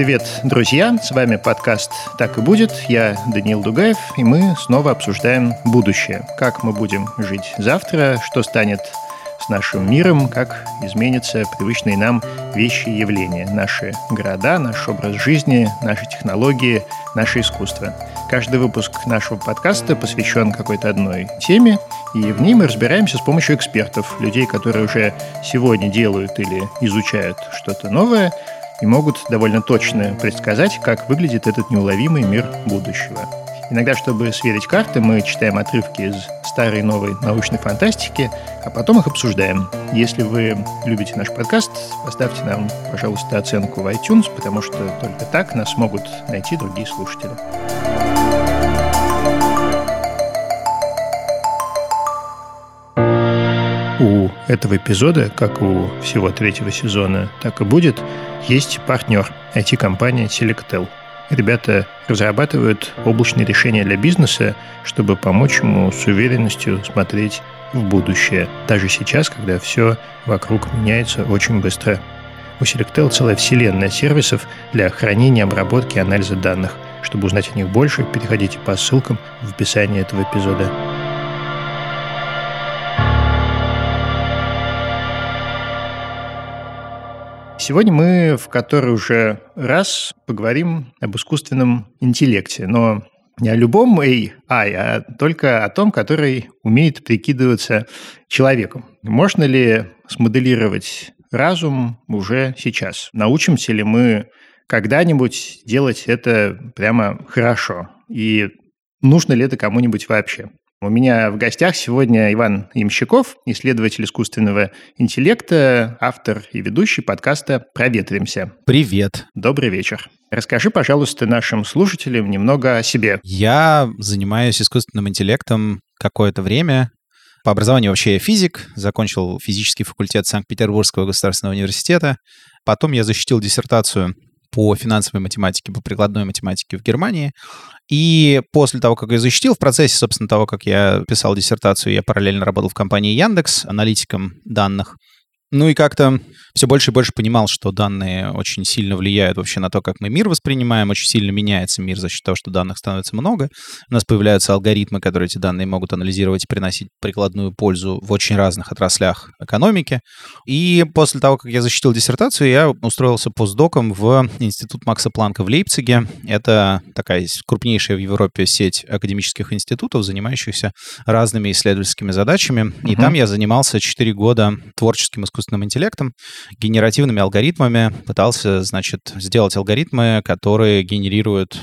Привет, друзья! С вами подкаст «Так и будет». Я Даниил Дугаев, и мы снова обсуждаем будущее. Как мы будем жить завтра, что станет с нашим миром, как изменятся привычные нам вещи и явления. Наши города, наш образ жизни, наши технологии, наше искусство. Каждый выпуск нашего подкаста посвящен какой-то одной теме, и в ней мы разбираемся с помощью экспертов, людей, которые уже сегодня делают или изучают что-то новое, и могут довольно точно предсказать, как выглядит этот неуловимый мир будущего. Иногда, чтобы сверить карты, мы читаем отрывки из старой и новой научной фантастики, а потом их обсуждаем. Если вы любите наш подкаст, поставьте нам, пожалуйста, оценку в iTunes, потому что только так нас могут найти другие слушатели. Этого эпизода, как у всего третьего сезона, так и будет, есть партнер IT-компания Selectel – Ребята разрабатывают облачные решения для бизнеса, чтобы помочь ему с уверенностью смотреть в будущее, даже сейчас, когда все вокруг меняется очень быстро. У Selectel целая вселенная сервисов для хранения, обработки и анализа данных. Чтобы узнать о них больше, переходите по ссылкам в описании этого эпизода. Сегодня мы в который уже раз поговорим об искусственном интеллекте, но не о любом AI, а только о том, который умеет прикидываться человеком. Можно ли смоделировать разум уже сейчас? Научимся ли мы когда-нибудь делать это прямо хорошо? И нужно ли это кому-нибудь вообще? У меня в гостях сегодня Иван Ямщиков, исследователь искусственного интеллекта, автор и ведущий подкаста «Проветримся». Привет. Добрый вечер. Расскажи, пожалуйста, нашим слушателям немного о себе. Я занимаюсь искусственным интеллектом какое-то время. По образованию вообще я физик, закончил физический факультет Санкт-Петербургского государственного университета. Потом я защитил диссертацию по финансовой математике, по прикладной математике в Германии. И после того, как я защитил, в процессе, собственно, того, как я писал диссертацию, я параллельно работал в компании Яндекс аналитиком данных. Ну и как-то все больше и больше понимал, что данные очень сильно влияют вообще на то, как мы мир воспринимаем, очень сильно меняется мир за счет того, что данных становится много. У нас появляются алгоритмы, которые эти данные могут анализировать и приносить прикладную пользу в очень разных отраслях экономики. И после того, как я защитил диссертацию, я устроился постдоком в Институт Макса Планка в Лейпциге. Это такая крупнейшая в Европе сеть академических институтов, занимающихся разными исследовательскими задачами. И угу. там я занимался 4 года творческим искусственным интеллектом, генеративными алгоритмами, пытался, значит, сделать алгоритмы, которые генерируют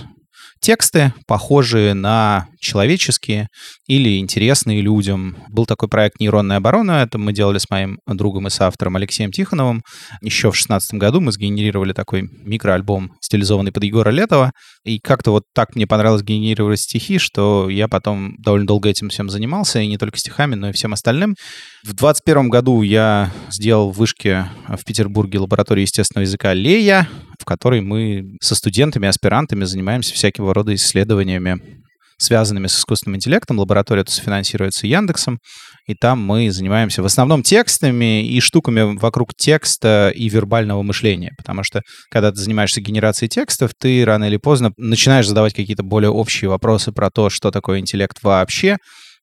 тексты, похожие на человеческие или интересные людям. Был такой проект «Нейронная оборона». Это мы делали с моим другом и соавтором Алексеем Тихоновым. Еще в 2016 году мы сгенерировали такой микроальбом, стилизованный под Егора Летова. И как-то вот так мне понравилось генерировать стихи, что я потом довольно долго этим всем занимался, и не только стихами, но и всем остальным. В 2021 году я сделал в вышке в Петербурге лабораторию естественного языка Лея, в которой мы со студентами, аспирантами занимаемся всякого рода исследованиями связанными с искусственным интеллектом. Лаборатория это финансируется Яндексом, и там мы занимаемся в основном текстами и штуками вокруг текста и вербального мышления, потому что когда ты занимаешься генерацией текстов, ты рано или поздно начинаешь задавать какие-то более общие вопросы про то, что такое интеллект вообще,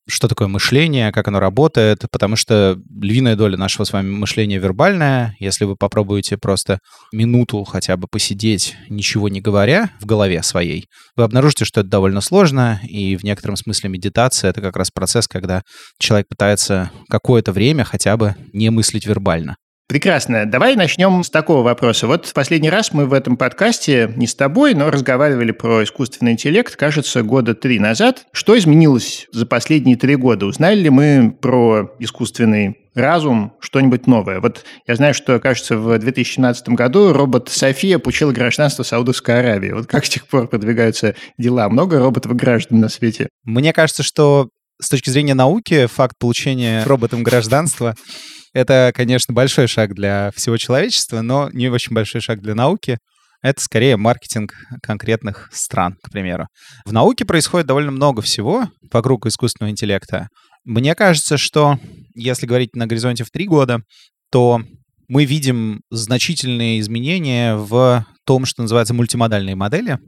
что такое мышление, как оно работает, потому что львиная доля нашего с вами мышления вербальная. Если вы попробуете просто минуту хотя бы посидеть, ничего не говоря в голове своей, вы обнаружите, что это довольно сложно, и в некотором смысле медитация — это как раз процесс, когда человек пытается какое-то время хотя бы не мыслить вербально. Прекрасно. Давай начнем с такого вопроса. Вот в последний раз мы в этом подкасте не с тобой, но разговаривали про искусственный интеллект, кажется, года три назад. Что изменилось за последние три года? Узнали ли мы про искусственный разум что-нибудь новое? Вот я знаю, что, кажется, в 2017 году робот София получила гражданство Саудовской Аравии. Вот как с тех пор продвигаются дела? Много роботов граждан на свете? Мне кажется, что с точки зрения науки факт получения роботом гражданства это, конечно, большой шаг для всего человечества, но не очень большой шаг для науки. Это скорее маркетинг конкретных стран, к примеру. В науке происходит довольно много всего вокруг искусственного интеллекта. Мне кажется, что если говорить на горизонте в три года, то мы видим значительные изменения в том, что называется мультимодальные модели.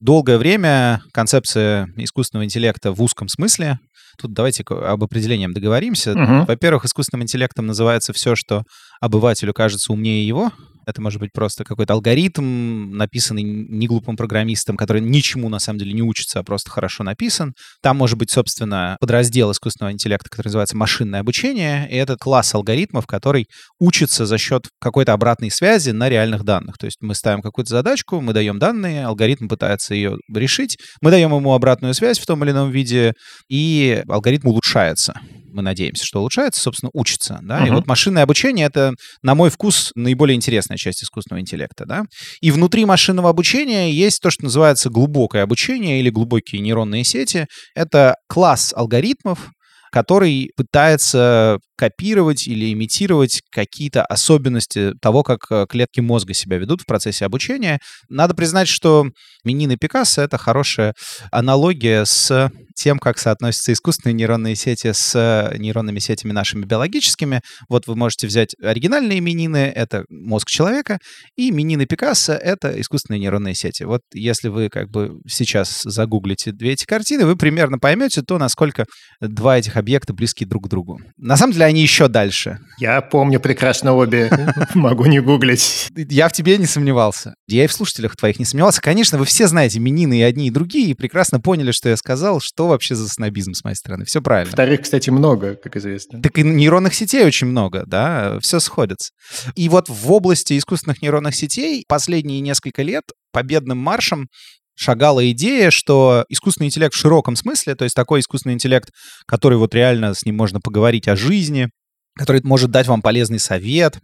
Долгое время концепция искусственного интеллекта в узком смысле Тут давайте об определении договоримся. Угу. Во-первых, искусственным интеллектом называется все, что обывателю кажется умнее его. Это может быть просто какой-то алгоритм, написанный неглупым программистом, который ничему на самом деле не учится, а просто хорошо написан. Там может быть, собственно, подраздел искусственного интеллекта, который называется машинное обучение, и это класс алгоритмов, который учится за счет какой-то обратной связи на реальных данных. То есть мы ставим какую-то задачку, мы даем данные, алгоритм пытается ее решить, мы даем ему обратную связь в том или ином виде, и алгоритм улучшается мы надеемся, что улучшается, собственно, учится. Да? Uh-huh. И вот машинное обучение — это, на мой вкус, наиболее интересная часть искусственного интеллекта. Да? И внутри машинного обучения есть то, что называется глубокое обучение или глубокие нейронные сети. Это класс алгоритмов, который пытается копировать или имитировать какие-то особенности того, как э, клетки мозга себя ведут в процессе обучения. Надо признать, что Минин и Пикассо — это хорошая аналогия с тем, как соотносятся искусственные нейронные сети с э, нейронными сетями нашими биологическими. Вот вы можете взять оригинальные минины, это мозг человека, и минины Пикассо — это искусственные нейронные сети. Вот если вы как бы сейчас загуглите две эти картины, вы примерно поймете то, насколько два этих объекта близки друг к другу. На самом деле они еще дальше. Я помню прекрасно обе, могу не гуглить. Я в тебе не сомневался. Я и в слушателях твоих не сомневался. Конечно, вы все знаете минины и одни, и другие, и прекрасно поняли, что я сказал, что вообще за снобизм с моей стороны. Все правильно. Вторых, кстати, много, как известно. Так и нейронных сетей очень много, да, все сходится. И вот в области искусственных нейронных сетей последние несколько лет победным маршем шагала идея, что искусственный интеллект в широком смысле, то есть такой искусственный интеллект, который вот реально с ним можно поговорить о жизни, который может дать вам полезный совет,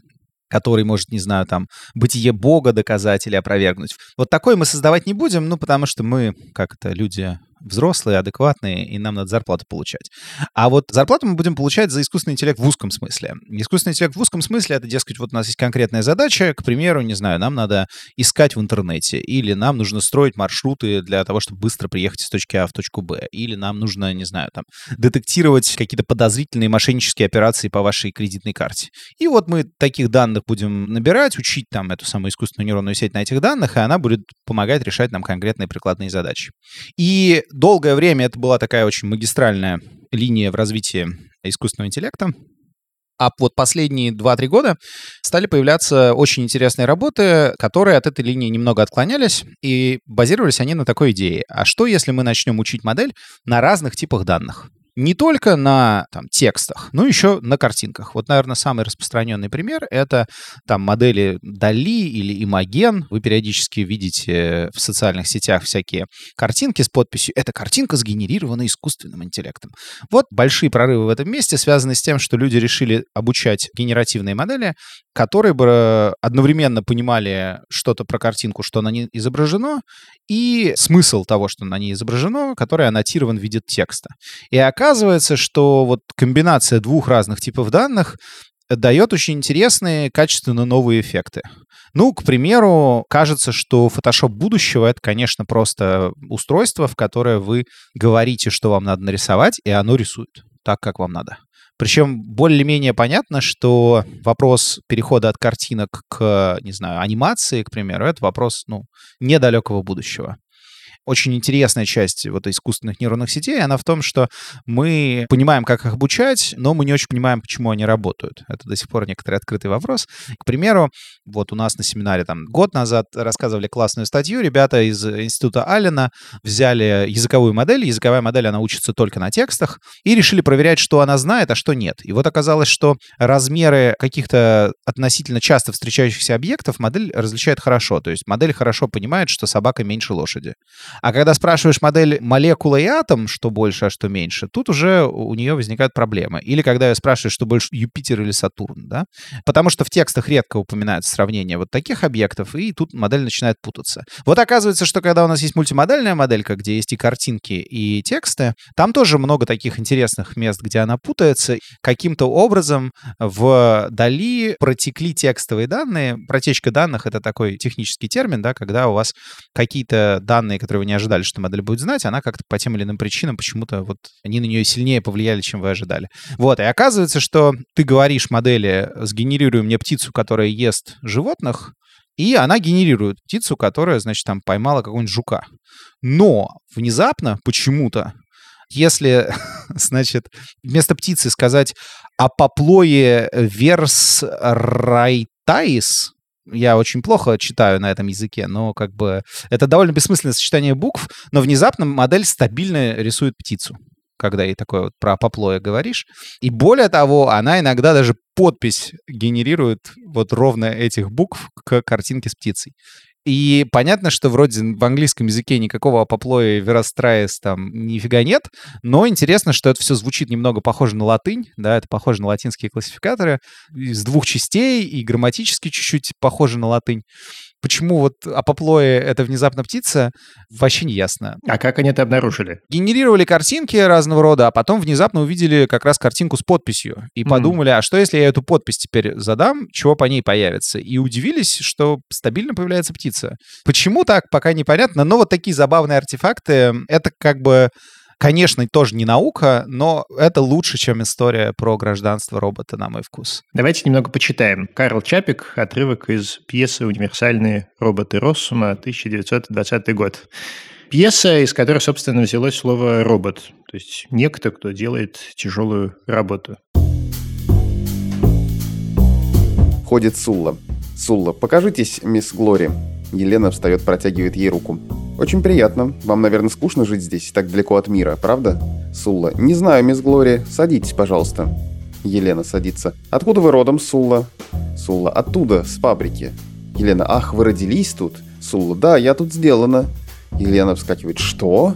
который может, не знаю, там, бытие Бога доказать или опровергнуть. Вот такой мы создавать не будем, ну, потому что мы, как это, люди взрослые, адекватные, и нам надо зарплату получать. А вот зарплату мы будем получать за искусственный интеллект в узком смысле. Искусственный интеллект в узком смысле — это, дескать, вот у нас есть конкретная задача, к примеру, не знаю, нам надо искать в интернете, или нам нужно строить маршруты для того, чтобы быстро приехать из точки А в точку Б, или нам нужно, не знаю, там, детектировать какие-то подозрительные мошеннические операции по вашей кредитной карте. И вот мы таких данных будем набирать, учить там эту самую искусственную нейронную сеть на этих данных, и она будет помогать решать нам конкретные прикладные задачи. И долгое время это была такая очень магистральная линия в развитии искусственного интеллекта. А вот последние 2-3 года стали появляться очень интересные работы, которые от этой линии немного отклонялись, и базировались они на такой идее. А что, если мы начнем учить модель на разных типах данных? Не только на там, текстах, но еще на картинках. Вот, наверное, самый распространенный пример — это там модели Дали или Имаген. Вы периодически видите в социальных сетях всякие картинки с подписью «Эта картинка сгенерирована искусственным интеллектом». Вот большие прорывы в этом месте связаны с тем, что люди решили обучать генеративные модели, которые бы одновременно понимали что-то про картинку, что на ней изображено, и смысл того, что на ней изображено, который аннотирован в виде текста. И оказывается, что вот комбинация двух разных типов данных дает очень интересные, качественно новые эффекты. Ну, к примеру, кажется, что Photoshop будущего — это, конечно, просто устройство, в которое вы говорите, что вам надо нарисовать, и оно рисует так, как вам надо. Причем более-менее понятно, что вопрос перехода от картинок к, не знаю, анимации, к примеру, это вопрос, ну, недалекого будущего очень интересная часть вот искусственных нейронных сетей, она в том, что мы понимаем, как их обучать, но мы не очень понимаем, почему они работают. Это до сих пор некоторый открытый вопрос. К примеру, вот у нас на семинаре там год назад рассказывали классную статью. Ребята из института Аллена взяли языковую модель. Языковая модель, она учится только на текстах. И решили проверять, что она знает, а что нет. И вот оказалось, что размеры каких-то относительно часто встречающихся объектов модель различает хорошо. То есть модель хорошо понимает, что собака меньше лошади. А когда спрашиваешь модель молекула и атом, что больше, а что меньше, тут уже у нее возникают проблемы. Или когда я спрашиваю, что больше Юпитер или Сатурн, да? Потому что в текстах редко упоминается сравнение вот таких объектов, и тут модель начинает путаться. Вот оказывается, что когда у нас есть мультимодальная моделька, где есть и картинки, и тексты, там тоже много таких интересных мест, где она путается. Каким-то образом в Дали протекли текстовые данные. Протечка данных — это такой технический термин, да, когда у вас какие-то данные, которые вы не ожидали, что модель будет знать, она как-то по тем или иным причинам почему-то вот они на нее сильнее повлияли, чем вы ожидали. Вот, и оказывается, что ты говоришь модели, сгенерируй мне птицу, которая ест животных, и она генерирует птицу, которая, значит, там поймала какого-нибудь жука. Но внезапно почему-то если, значит, вместо птицы сказать апоплое верс райтаис, я очень плохо читаю на этом языке, но как бы это довольно бессмысленное сочетание букв, но внезапно модель стабильно рисует птицу когда ей такое вот про поплоя говоришь. И более того, она иногда даже подпись генерирует вот ровно этих букв к картинке с птицей. И понятно, что вроде в английском языке никакого апоплоя веростраес там нифига нет, но интересно, что это все звучит немного похоже на латынь, да, это похоже на латинские классификаторы из двух частей и грамматически чуть-чуть похоже на латынь. Почему вот апоплои — это внезапно птица, вообще не ясно. А как они это обнаружили? Генерировали картинки разного рода, а потом внезапно увидели как раз картинку с подписью и mm. подумали, а что если я эту подпись теперь задам, чего по ней появится? И удивились, что стабильно появляется птица. Почему так, пока непонятно, но вот такие забавные артефакты — это как бы Конечно, тоже не наука, но это лучше, чем история про гражданство робота, на мой вкус. Давайте немного почитаем. Карл Чапик, отрывок из пьесы «Универсальные роботы Россума», 1920 год. Пьеса, из которой, собственно, взялось слово «робот», то есть некто, кто делает тяжелую работу. Ходит Сулла. Сулла, покажитесь, мисс Глори. Елена встает, протягивает ей руку. «Очень приятно. Вам, наверное, скучно жить здесь, так далеко от мира, правда?» Сулла. «Не знаю, мисс Глори. Садитесь, пожалуйста». Елена садится. «Откуда вы родом, Сулла?» Сулла. «Оттуда, с фабрики». Елена. «Ах, вы родились тут?» Сулла. «Да, я тут сделана». Елена вскакивает. «Что?»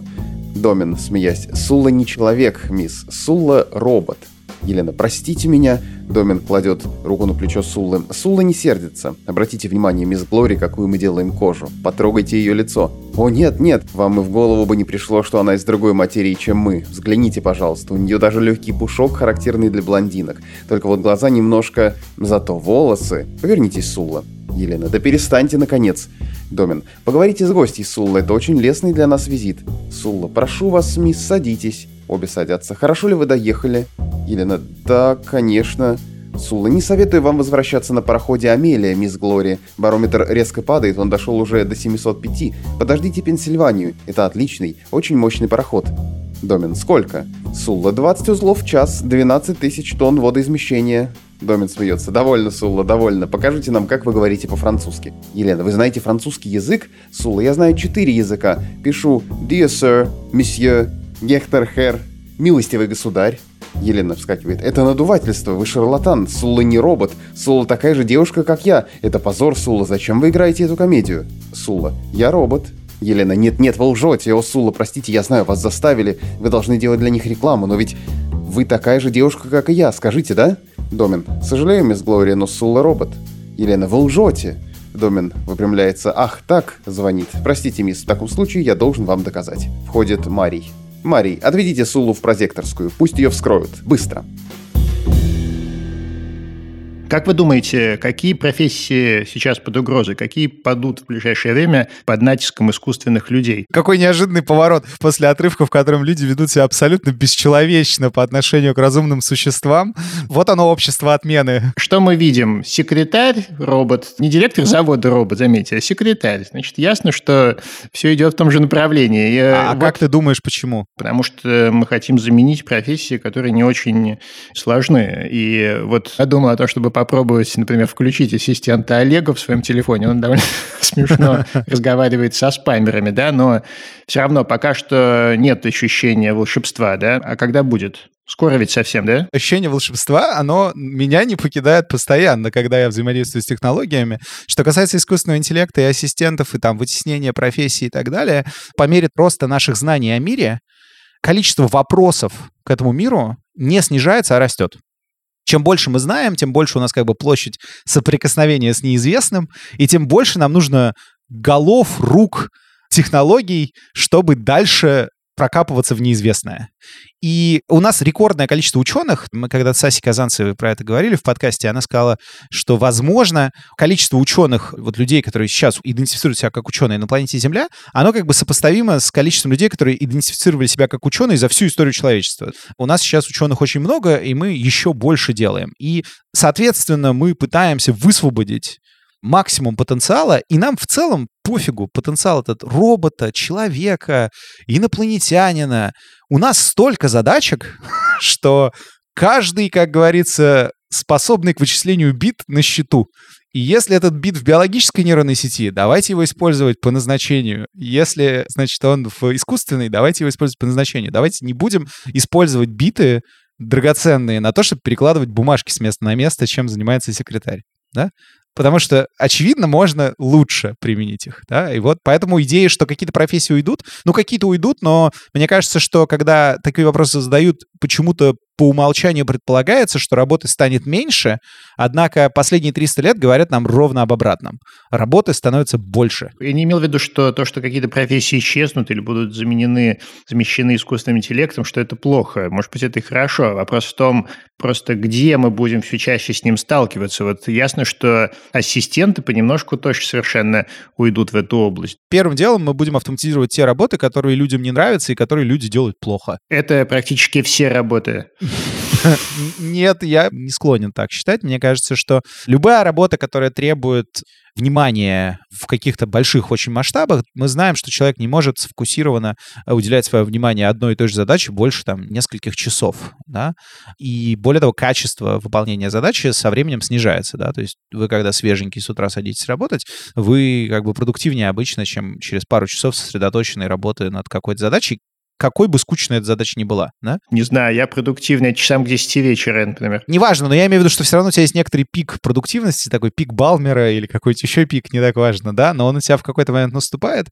Домин, смеясь. «Сулла не человек, мисс. Сулла робот». Елена, простите меня. Домин кладет руку на плечо Суллы. Сулла не сердится. Обратите внимание, мисс Глори, какую мы делаем кожу. Потрогайте ее лицо. О, нет, нет, вам и в голову бы не пришло, что она из другой материи, чем мы. Взгляните, пожалуйста, у нее даже легкий пушок, характерный для блондинок. Только вот глаза немножко... Зато волосы... Повернитесь, Сулла. Елена, да перестаньте, наконец. Домин, поговорите с гостьей, Сулла, это очень лестный для нас визит. Сулла, прошу вас, мисс, садитесь. Обе садятся. Хорошо ли вы доехали? Елена, да, конечно. Сула, не советую вам возвращаться на пароходе Амелия, мисс Глори. Барометр резко падает, он дошел уже до 705. Подождите Пенсильванию. Это отличный, очень мощный пароход. Домин, сколько? Сулла, 20 узлов в час, 12 тысяч тонн водоизмещения. Домин смеется. Довольно, Сулла, довольно. Покажите нам, как вы говорите по-французски. Елена, вы знаете французский язык? Сулла, я знаю четыре языка. Пишу «Dear sir», «Monsieur», «Гектор хер», «Милостивый государь». Елена вскакивает. «Это надувательство, вы шарлатан, Сула не робот. Сула такая же девушка, как я. Это позор, Сула, зачем вы играете эту комедию?» Сула. «Я робот». Елена. «Нет-нет, вы лжете, о, Сула, простите, я знаю, вас заставили. Вы должны делать для них рекламу, но ведь вы такая же девушка, как и я, скажите, да?» Домин. «Сожалею, мисс Глория, но Сула робот». Елена. «Вы лжете». Домин выпрямляется. «Ах, так!» — звонит. «Простите, мисс, в таком случае я должен вам доказать». Входит Марий. Марий, отведите Сулу в прозекторскую, пусть ее вскроют. Быстро. Как вы думаете, какие профессии сейчас под угрозой? Какие падут в ближайшее время под натиском искусственных людей? Какой неожиданный поворот после отрывка, в котором люди ведут себя абсолютно бесчеловечно по отношению к разумным существам. Вот оно, общество отмены. Что мы видим? Секретарь, робот, не директор завода робот, заметьте, а секретарь. Значит, ясно, что все идет в том же направлении. А, а вот, как ты думаешь, почему? Потому что мы хотим заменить профессии, которые не очень сложны. И вот я думаю о том, чтобы попробовать, например, включить ассистента Олега в своем телефоне. Он довольно смешно разговаривает со спамерами, да, но все равно пока что нет ощущения волшебства, да. А когда будет? Скоро ведь совсем, да? Ощущение волшебства, оно меня не покидает постоянно, когда я взаимодействую с технологиями. Что касается искусственного интеллекта и ассистентов, и там вытеснения профессий и так далее, по мере роста наших знаний о мире, количество вопросов к этому миру не снижается, а растет чем больше мы знаем, тем больше у нас как бы площадь соприкосновения с неизвестным, и тем больше нам нужно голов, рук, технологий, чтобы дальше прокапываться в неизвестное. И у нас рекордное количество ученых, мы когда с Асей Казанцевой про это говорили в подкасте, она сказала, что, возможно, количество ученых, вот людей, которые сейчас идентифицируют себя как ученые на планете Земля, оно как бы сопоставимо с количеством людей, которые идентифицировали себя как ученые за всю историю человечества. У нас сейчас ученых очень много, и мы еще больше делаем. И, соответственно, мы пытаемся высвободить максимум потенциала, и нам в целом пофигу потенциал этот робота, человека, инопланетянина. У нас столько задачек, что каждый, как говорится, способный к вычислению бит на счету. И если этот бит в биологической нейронной сети, давайте его использовать по назначению. Если, значит, он в искусственной, давайте его использовать по назначению. Давайте не будем использовать биты драгоценные на то, чтобы перекладывать бумажки с места на место, чем занимается секретарь. Да? Потому что, очевидно, можно лучше применить их, да, и вот поэтому идея, что какие-то профессии уйдут, ну, какие-то уйдут, но мне кажется, что когда такие вопросы задают, почему-то по умолчанию предполагается, что работы станет меньше, однако последние 300 лет говорят нам ровно об обратном. Работы становятся больше. Я не имел в виду, что то, что какие-то профессии исчезнут или будут заменены, замещены искусственным интеллектом, что это плохо. Может быть, это и хорошо. Вопрос в том, просто где мы будем все чаще с ним сталкиваться. Вот ясно, что ассистенты понемножку точно совершенно уйдут в эту область. Первым делом мы будем автоматизировать те работы, которые людям не нравятся и которые люди делают плохо. Это практически все работы. Нет, я не склонен так считать. Мне кажется, что любая работа, которая требует внимания в каких-то больших очень масштабах, мы знаем, что человек не может сфокусированно э, уделять свое внимание одной и той же задаче больше там нескольких часов, да, и более того, качество выполнения задачи со временем снижается, да, то есть вы когда свеженький с утра садитесь работать, вы как бы продуктивнее обычно, чем через пару часов сосредоточенной работы над какой-то задачей, какой бы скучной эта задача ни была, да? Не знаю, я продуктивный часам к 10 вечера, например. Неважно, но я имею в виду, что все равно у тебя есть некоторый пик продуктивности, такой пик Балмера или какой-то еще пик, не так важно, да, но он у тебя в какой-то момент наступает,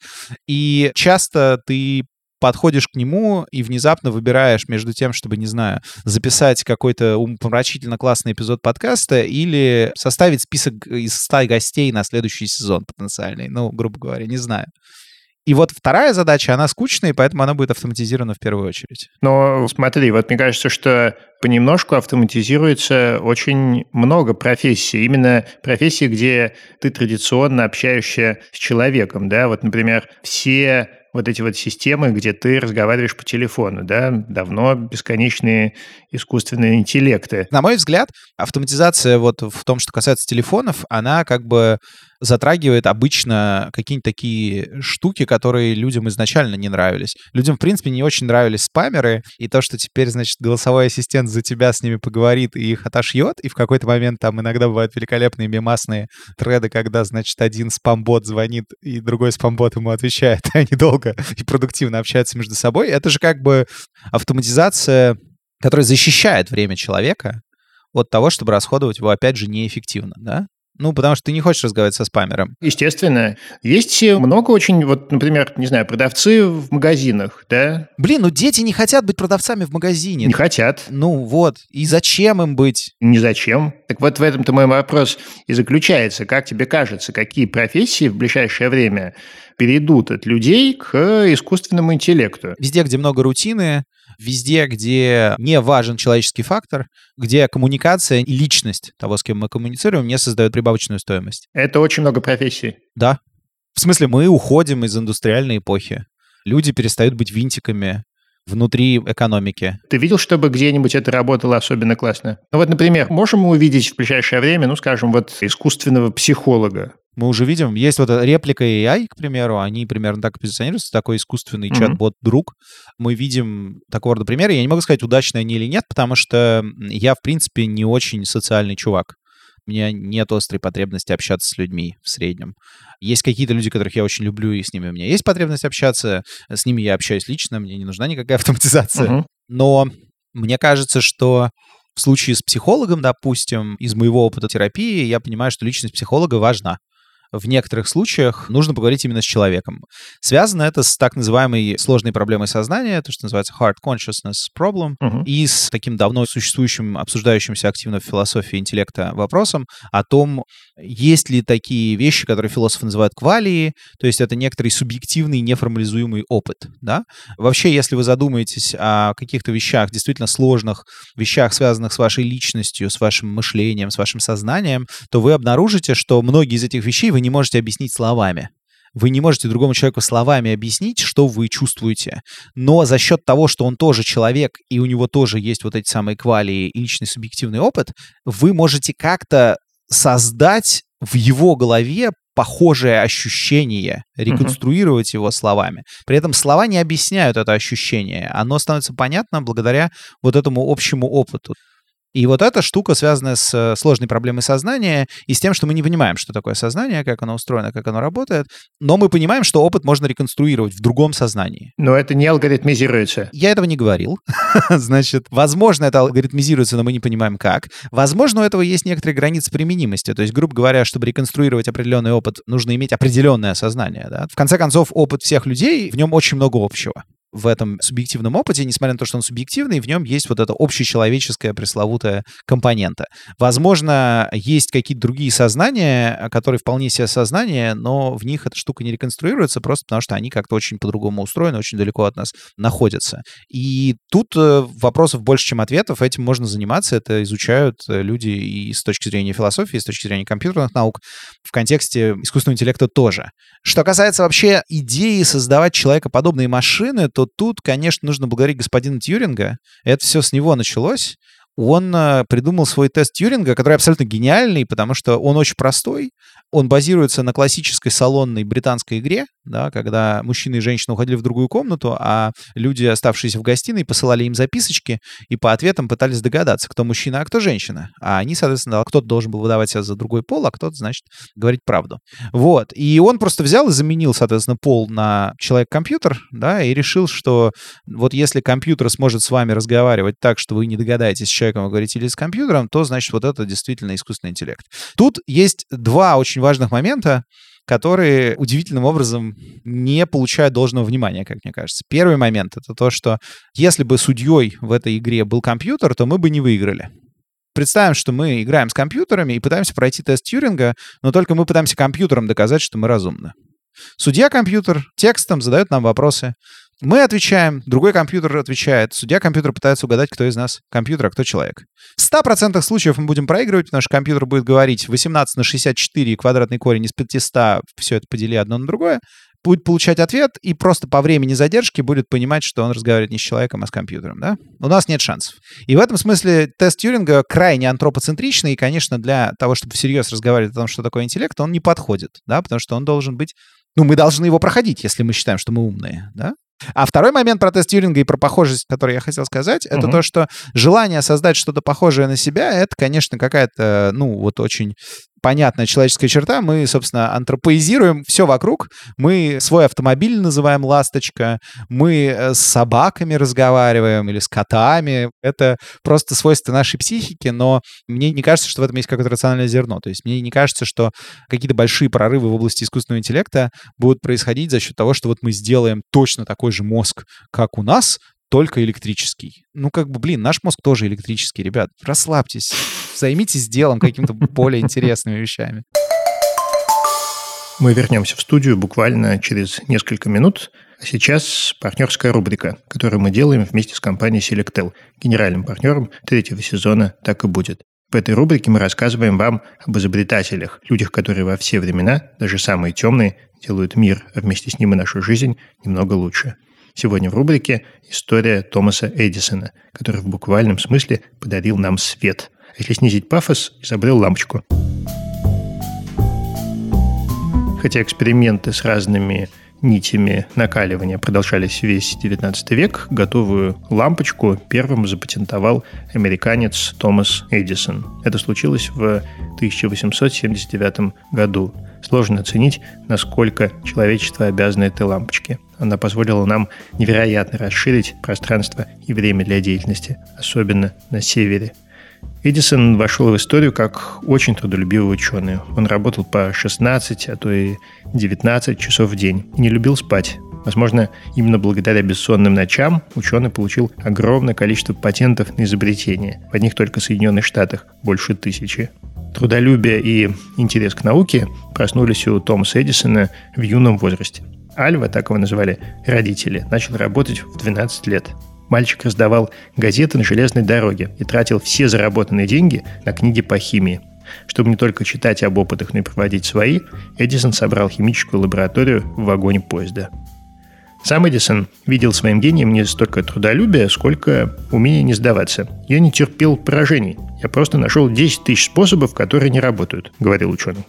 и часто ты подходишь к нему и внезапно выбираешь между тем, чтобы, не знаю, записать какой-то умопомрачительно классный эпизод подкаста или составить список из 100 гостей на следующий сезон потенциальный. Ну, грубо говоря, не знаю. И вот вторая задача, она скучная, и поэтому она будет автоматизирована в первую очередь. Но смотри, вот мне кажется, что понемножку автоматизируется очень много профессий. Именно профессии, где ты традиционно общаешься с человеком, да, вот, например, все вот эти вот системы, где ты разговариваешь по телефону, да, давно бесконечные искусственные интеллекты. На мой взгляд, автоматизация вот в том, что касается телефонов, она как бы затрагивает обычно какие-нибудь такие штуки, которые людям изначально не нравились. Людям, в принципе, не очень нравились спамеры, и то, что теперь, значит, голосовой ассистент за тебя с ними поговорит и их отошьет, и в какой-то момент там иногда бывают великолепные мемасные треды, когда, значит, один спамбот звонит, и другой спамбот ему отвечает, и они долго и продуктивно общаются между собой. Это же как бы автоматизация которая защищает время человека от того, чтобы расходовать его, опять же, неэффективно, да? Ну, потому что ты не хочешь разговаривать со спамером. Естественно. Есть много очень, вот, например, не знаю, продавцы в магазинах, да? Блин, ну дети не хотят быть продавцами в магазине. Не хотят. Ну вот. И зачем им быть? Не зачем. Так вот в этом-то мой вопрос и заключается. Как тебе кажется, какие профессии в ближайшее время перейдут от людей к искусственному интеллекту? Везде, где много рутины, везде, где не важен человеческий фактор, где коммуникация и личность того, с кем мы коммуницируем, не создает прибавочную стоимость. Это очень много профессий. Да. В смысле, мы уходим из индустриальной эпохи. Люди перестают быть винтиками внутри экономики. Ты видел, чтобы где-нибудь это работало особенно классно? Ну вот, например, можем мы увидеть в ближайшее время, ну, скажем, вот искусственного психолога? Мы уже видим, есть вот реплика AI, к примеру, они примерно так позиционируются, такой искусственный mm-hmm. чат-бот-друг. Мы видим такого рода примеры. Я не могу сказать, удачные они или нет, потому что я, в принципе, не очень социальный чувак. У меня нет острой потребности общаться с людьми в среднем. Есть какие-то люди, которых я очень люблю, и с ними у меня есть потребность общаться. С ними я общаюсь лично, мне не нужна никакая автоматизация. Uh-huh. Но мне кажется, что в случае с психологом, допустим, из моего опыта терапии, я понимаю, что личность психолога важна в некоторых случаях нужно поговорить именно с человеком. Связано это с так называемой сложной проблемой сознания, то, что называется hard consciousness problem, uh-huh. и с таким давно существующим, обсуждающимся активно в философии интеллекта вопросом о том, есть ли такие вещи, которые философы называют квалии, то есть это некоторый субъективный неформализуемый опыт. Да? Вообще, если вы задумаетесь о каких-то вещах, действительно сложных вещах, связанных с вашей личностью, с вашим мышлением, с вашим сознанием, то вы обнаружите, что многие из этих вещей вы не можете объяснить словами. Вы не можете другому человеку словами объяснить, что вы чувствуете. Но за счет того, что он тоже человек, и у него тоже есть вот эти самые квалии и личный субъективный опыт, вы можете как-то создать в его голове похожее ощущение, реконструировать uh-huh. его словами. При этом слова не объясняют это ощущение. Оно становится понятно благодаря вот этому общему опыту. И вот эта штука, связанная с э, сложной проблемой сознания и с тем, что мы не понимаем, что такое сознание, как оно устроено, как оно работает, но мы понимаем, что опыт можно реконструировать в другом сознании. Но это не алгоритмизируется. Я этого не говорил. Значит, возможно, это алгоритмизируется, но мы не понимаем как. Возможно, у этого есть некоторые границы применимости. То есть, грубо говоря, чтобы реконструировать определенный опыт, нужно иметь определенное сознание. Да? В конце концов, опыт всех людей, в нем очень много общего в этом субъективном опыте, несмотря на то, что он субъективный, в нем есть вот эта общечеловеческая пресловутая компонента. Возможно, есть какие-то другие сознания, которые вполне себе сознания, но в них эта штука не реконструируется просто потому, что они как-то очень по-другому устроены, очень далеко от нас находятся. И тут э, вопросов больше, чем ответов. Этим можно заниматься. Это изучают э, люди и с точки зрения философии, и с точки зрения компьютерных наук. В контексте искусственного интеллекта тоже. Что касается вообще идеи создавать человекоподобные машины, то тут, конечно, нужно благодарить господина Тьюринга. Это все с него началось он э, придумал свой тест Тьюринга, который абсолютно гениальный, потому что он очень простой. Он базируется на классической салонной британской игре, да, когда мужчины и женщины уходили в другую комнату, а люди, оставшиеся в гостиной, посылали им записочки и по ответам пытались догадаться, кто мужчина, а кто женщина. А они, соответственно, кто-то должен был выдавать себя за другой пол, а кто-то, значит, говорить правду. Вот. И он просто взял и заменил, соответственно, пол на человек-компьютер, да, и решил, что вот если компьютер сможет с вами разговаривать так, что вы не догадаетесь, человек человеком вы говорите или с компьютером, то, значит, вот это действительно искусственный интеллект. Тут есть два очень важных момента, которые удивительным образом не получают должного внимания, как мне кажется. Первый момент — это то, что если бы судьей в этой игре был компьютер, то мы бы не выиграли. Представим, что мы играем с компьютерами и пытаемся пройти тест Тьюринга, но только мы пытаемся компьютером доказать, что мы разумны. Судья-компьютер текстом задает нам вопросы. Мы отвечаем, другой компьютер отвечает. Судья компьютер пытается угадать, кто из нас компьютер, а кто человек. В 100% случаев мы будем проигрывать, потому что компьютер будет говорить 18 на 64 квадратный корень из 500, все это подели одно на другое, будет получать ответ и просто по времени задержки будет понимать, что он разговаривает не с человеком, а с компьютером, да? У нас нет шансов. И в этом смысле тест Тьюринга крайне антропоцентричный, и, конечно, для того, чтобы всерьез разговаривать о том, что такое интеллект, он не подходит, да, потому что он должен быть ну, мы должны его проходить, если мы считаем, что мы умные, да? А второй момент про тест Тьюринга и про похожесть, который я хотел сказать, это угу. то, что желание создать что-то похожее на себя, это, конечно, какая-то, ну, вот очень понятная человеческая черта. Мы, собственно, антропоизируем все вокруг. Мы свой автомобиль называем «Ласточка», мы э, с собаками разговариваем или с котами. Это просто свойство нашей психики, но мне не кажется, что в этом есть какое-то рациональное зерно. То есть мне не кажется, что какие-то большие прорывы в области искусственного интеллекта будут происходить за счет того, что вот мы сделаем точно такой же мозг, как у нас, только электрический. Ну, как бы, блин, наш мозг тоже электрический, ребят. Расслабьтесь, займитесь делом каким-то более интересными вещами. Мы вернемся в студию буквально через несколько минут. А сейчас партнерская рубрика, которую мы делаем вместе с компанией Selectel, генеральным партнером третьего сезона «Так и будет». В этой рубрике мы рассказываем вам об изобретателях, людях, которые во все времена, даже самые темные, делают мир, а вместе с ним и нашу жизнь немного лучше. Сегодня в рубрике история Томаса Эдисона, который в буквальном смысле подарил нам свет. Если снизить пафос, изобрел лампочку. Хотя эксперименты с разными нитями накаливания продолжались весь 19 век, готовую лампочку первым запатентовал американец Томас Эдисон. Это случилось в 1879 году. Сложно оценить, насколько человечество обязано этой лампочке. Она позволила нам невероятно расширить пространство и время для деятельности, особенно на севере. Эдисон вошел в историю как очень трудолюбивый ученый. Он работал по 16, а то и 19 часов в день не любил спать. Возможно, именно благодаря бессонным ночам ученый получил огромное количество патентов на изобретение. В одних только Соединенных Штатах больше тысячи. Трудолюбие и интерес к науке проснулись у Томаса Эдисона в юном возрасте. Альва, так его называли родители, начал работать в 12 лет. Мальчик раздавал газеты на железной дороге и тратил все заработанные деньги на книги по химии. Чтобы не только читать об опытах, но и проводить свои, Эдисон собрал химическую лабораторию в вагоне поезда. Сам Эдисон видел своим гением не столько трудолюбие, сколько умение не сдаваться. Я не терпел поражений, Я просто нашел 10 тысяч способов, которые не работают, говорил ученый.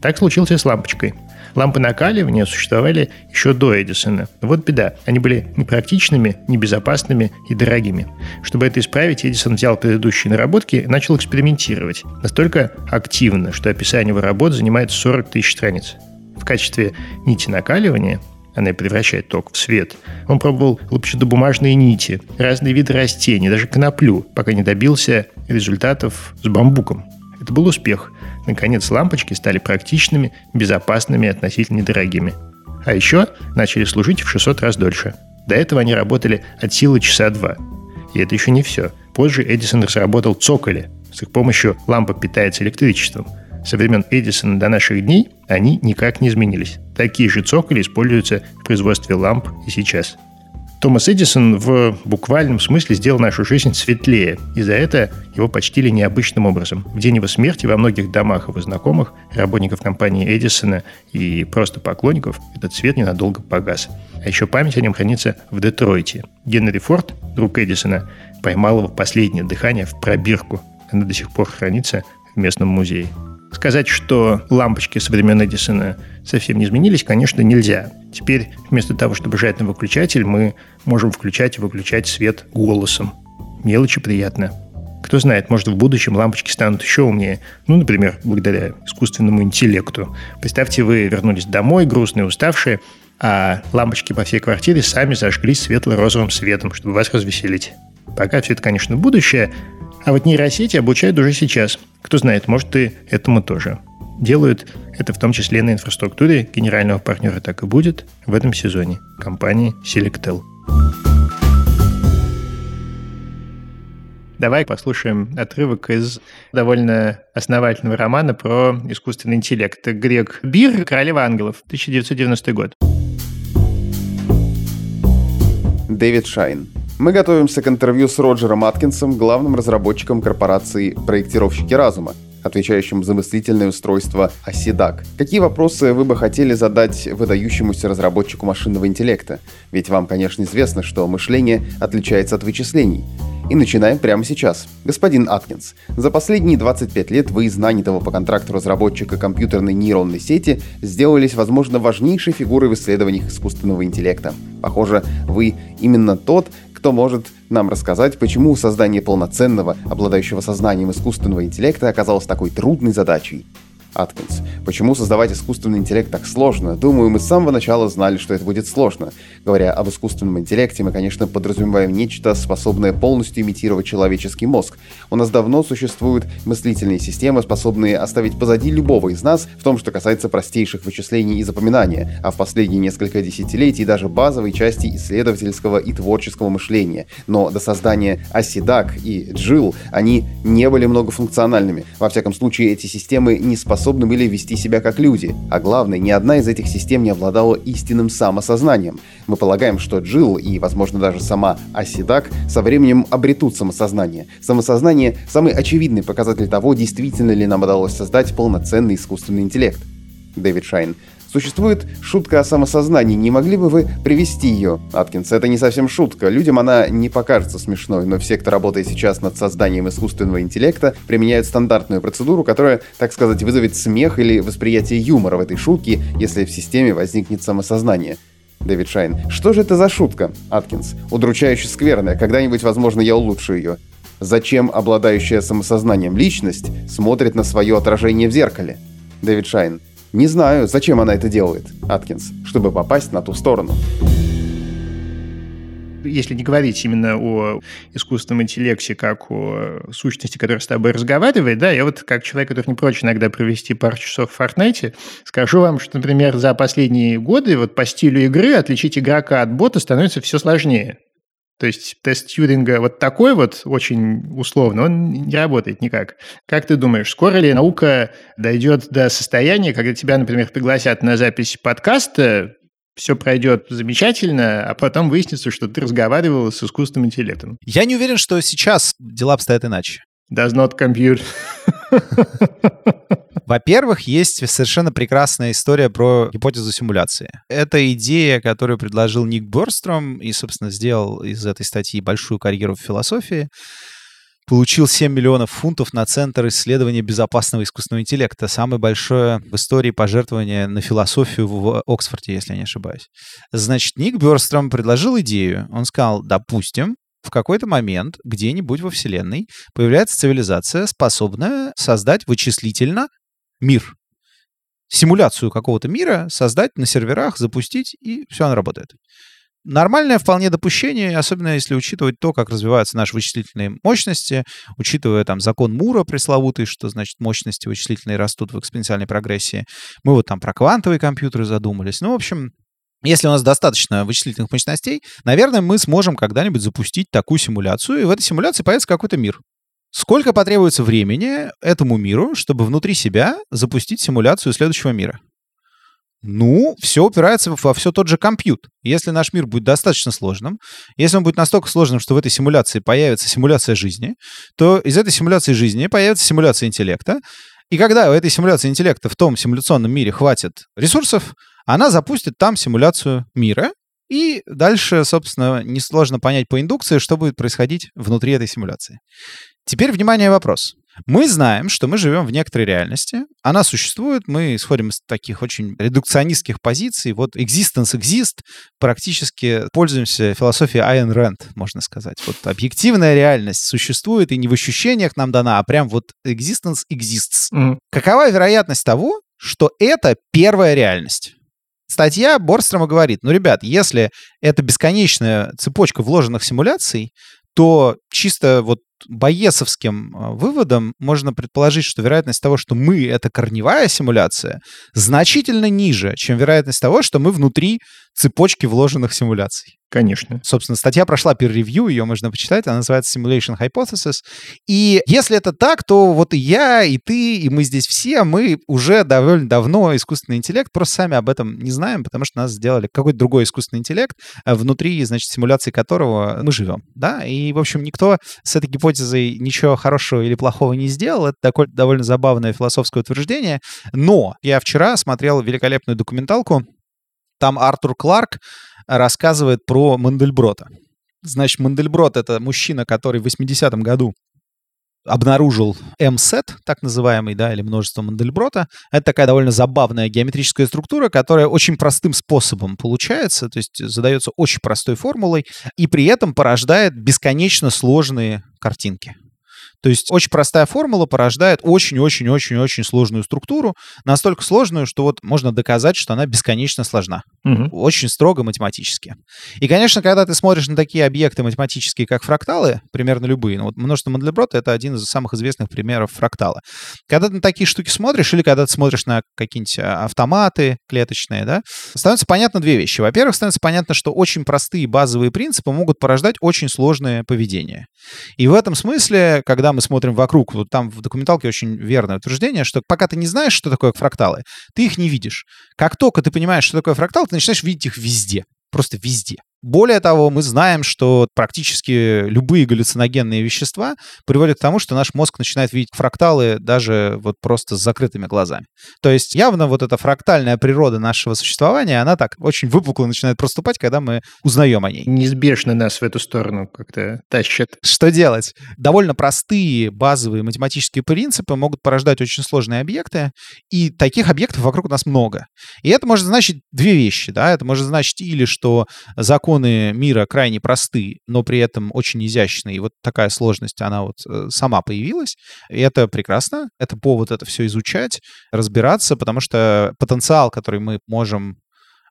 Так случилось и с лампочкой. Лампы накаливания существовали еще до Эдисона. Вот беда. Они были непрактичными, небезопасными и дорогими. Чтобы это исправить, Эдисон взял предыдущие наработки и начал экспериментировать. Настолько активно, что описание его работ занимает 40 тысяч страниц. В качестве нити накаливания она превращает ток в свет. Он пробовал бумажные нити, разные виды растений, даже коноплю, пока не добился результатов с бамбуком. Это был успех. Наконец, лампочки стали практичными, безопасными и относительно недорогими. А еще начали служить в 600 раз дольше. До этого они работали от силы часа два. И это еще не все. Позже Эдисон разработал цоколи. С их помощью лампа питается электричеством. Со времен Эдисона до наших дней они никак не изменились. Такие же цоколи используются в производстве ламп и сейчас. Томас Эдисон в буквальном смысле сделал нашу жизнь светлее, и за это его почтили необычным образом. В день его смерти во многих домах его знакомых, работников компании Эдисона и просто поклонников, этот свет ненадолго погас. А еще память о нем хранится в Детройте. Генри Форд, друг Эдисона, поймал его последнее дыхание в пробирку. Она до сих пор хранится в местном музее. Сказать, что лампочки со времен Эдисона совсем не изменились, конечно, нельзя. Теперь вместо того, чтобы жать на выключатель, мы можем включать и выключать свет голосом. Мелочи приятно. Кто знает, может, в будущем лампочки станут еще умнее. Ну, например, благодаря искусственному интеллекту. Представьте, вы вернулись домой, грустные, уставшие, а лампочки по всей квартире сами зажглись светло-розовым светом, чтобы вас развеселить. Пока все это, конечно, будущее, а вот нейросети обучают уже сейчас. Кто знает, может и этому тоже. Делают это в том числе на инфраструктуре. Генерального партнера так и будет в этом сезоне. Компании Selectel. Давай послушаем отрывок из довольно основательного романа про искусственный интеллект. Грег Бир «Королева ангелов», 1990 год. Дэвид Шайн. Мы готовимся к интервью с Роджером Аткинсом, главным разработчиком корпорации «Проектировщики разума», отвечающим за мыслительное устройство Оседак. Какие вопросы вы бы хотели задать выдающемуся разработчику машинного интеллекта? Ведь вам, конечно, известно, что мышление отличается от вычислений. И начинаем прямо сейчас. Господин Аткинс, за последние 25 лет вы из нанятого по контракту разработчика компьютерной нейронной сети сделались, возможно, важнейшей фигурой в исследованиях искусственного интеллекта. Похоже, вы именно тот, кто может нам рассказать, почему создание полноценного, обладающего сознанием искусственного интеллекта оказалось такой трудной задачей. Аткинс. Почему создавать искусственный интеллект так сложно? Думаю, мы с самого начала знали, что это будет сложно. Говоря об искусственном интеллекте, мы, конечно, подразумеваем нечто, способное полностью имитировать человеческий мозг. У нас давно существуют мыслительные системы, способные оставить позади любого из нас в том, что касается простейших вычислений и запоминания, а в последние несколько десятилетий даже базовой части исследовательского и творческого мышления. Но до создания Оседак и Джил они не были многофункциональными. Во всяком случае, эти системы не способны были вести себя как люди, а главное, ни одна из этих систем не обладала истинным самосознанием. Мы полагаем, что Джилл и, возможно, даже сама Асидак со временем обретут самосознание. Самосознание — самый очевидный показатель того, действительно ли нам удалось создать полноценный искусственный интеллект. Дэвид Шайн. Существует шутка о самосознании. Не могли бы вы привести ее, Аткинс? Это не совсем шутка. Людям она не покажется смешной, но все, кто работает сейчас над созданием искусственного интеллекта, применяют стандартную процедуру, которая, так сказать, вызовет смех или восприятие юмора в этой шутке, если в системе возникнет самосознание. Дэвид Шайн. Что же это за шутка, Аткинс? Удручающе скверная. Когда-нибудь, возможно, я улучшу ее. Зачем обладающая самосознанием личность смотрит на свое отражение в зеркале? Дэвид Шайн. Не знаю, зачем она это делает, Аткинс, чтобы попасть на ту сторону если не говорить именно о искусственном интеллекте, как о сущности, которая с тобой разговаривает, да, я вот как человек, который не прочь иногда провести пару часов в Fortnite, скажу вам, что, например, за последние годы вот по стилю игры отличить игрока от бота становится все сложнее. То есть тест Тьюринга вот такой вот, очень условно, он не работает никак. Как ты думаешь, скоро ли наука дойдет до состояния, когда тебя, например, пригласят на запись подкаста, все пройдет замечательно, а потом выяснится, что ты разговаривал с искусственным интеллектом? Я не уверен, что сейчас дела обстоят иначе. Does not compute. Во-первых, есть совершенно прекрасная история про гипотезу симуляции. Это идея, которую предложил Ник Борстром и, собственно, сделал из этой статьи большую карьеру в философии. получил 7 миллионов фунтов на Центр исследования безопасного искусственного интеллекта. Самое большое в истории пожертвование на философию в Оксфорде, если я не ошибаюсь. Значит, Ник Бёрстром предложил идею. Он сказал, допустим, в какой-то момент где-нибудь во Вселенной появляется цивилизация, способная создать вычислительно мир. Симуляцию какого-то мира создать на серверах, запустить, и все, она работает. Нормальное вполне допущение, особенно если учитывать то, как развиваются наши вычислительные мощности, учитывая там закон Мура пресловутый, что значит мощности вычислительные растут в экспоненциальной прогрессии. Мы вот там про квантовые компьютеры задумались. Ну, в общем, если у нас достаточно вычислительных мощностей, наверное, мы сможем когда-нибудь запустить такую симуляцию, и в этой симуляции появится какой-то мир. Сколько потребуется времени этому миру, чтобы внутри себя запустить симуляцию следующего мира? Ну, все упирается во все тот же компьют. Если наш мир будет достаточно сложным, если он будет настолько сложным, что в этой симуляции появится симуляция жизни, то из этой симуляции жизни появится симуляция интеллекта. И когда у этой симуляции интеллекта в том симуляционном мире хватит ресурсов, она запустит там симуляцию мира, и дальше, собственно, несложно понять по индукции, что будет происходить внутри этой симуляции. Теперь, внимание, вопрос. Мы знаем, что мы живем в некоторой реальности. Она существует. Мы исходим из таких очень редукционистских позиций. Вот existence exist. Практически пользуемся философией Айн Рэнд, можно сказать. Вот объективная реальность существует и не в ощущениях нам дана, а прям вот existence exists. Mm. Какова вероятность того, что это первая реальность? Статья Борстрома говорит, ну, ребят, если это бесконечная цепочка вложенных симуляций, то чисто вот боесовским а, выводом можно предположить, что вероятность того, что мы — это корневая симуляция, значительно ниже, чем вероятность того, что мы внутри цепочки вложенных симуляций. Конечно. Собственно, статья прошла peer-review, ее можно почитать, она называется Simulation Hypothesis. И если это так, то вот и я, и ты, и мы здесь все, мы уже довольно давно искусственный интеллект, просто сами об этом не знаем, потому что нас сделали какой-то другой искусственный интеллект, э, внутри, значит, симуляции которого мы живем, да, и, в общем, никто с этой гипотезой ничего хорошего или плохого не сделал, это такое довольно забавное философское утверждение, но я вчера смотрел великолепную документалку там Артур Кларк рассказывает про Мандельброта. Значит, Мандельброт — это мужчина, который в 80-м году обнаружил M-сет, так называемый, да, или множество Мандельброта. Это такая довольно забавная геометрическая структура, которая очень простым способом получается, то есть задается очень простой формулой, и при этом порождает бесконечно сложные картинки. То есть очень простая формула порождает очень-очень-очень-очень сложную структуру, настолько сложную, что вот можно доказать, что она бесконечно сложна. Угу. Очень строго математически. И, конечно, когда ты смотришь на такие объекты математические, как фракталы, примерно любые, ну вот множество Мандлеброта — это один из самых известных примеров фрактала. Когда ты на такие штуки смотришь, или когда ты смотришь на какие-нибудь а, автоматы клеточные, да, становится понятно две вещи. Во-первых, становится понятно, что очень простые базовые принципы могут порождать очень сложное поведение. И в этом смысле, когда мы смотрим вокруг, вот там в документалке очень верное утверждение, что пока ты не знаешь, что такое фракталы, ты их не видишь. Как только ты понимаешь, что такое фрактал, ты начинаешь видеть их везде. Просто везде. Более того, мы знаем, что практически любые галлюциногенные вещества приводят к тому, что наш мозг начинает видеть фракталы даже вот просто с закрытыми глазами. То есть явно вот эта фрактальная природа нашего существования, она так очень выпукло начинает проступать, когда мы узнаем о ней. Неизбежно нас в эту сторону как-то тащат. Что делать? Довольно простые базовые математические принципы могут порождать очень сложные объекты, и таких объектов вокруг нас много. И это может значить две вещи. Да? Это может значить или что закон законы мира крайне просты, но при этом очень изящные. И вот такая сложность, она вот э, сама появилась. И это прекрасно. Это повод это все изучать, разбираться, потому что потенциал, который мы можем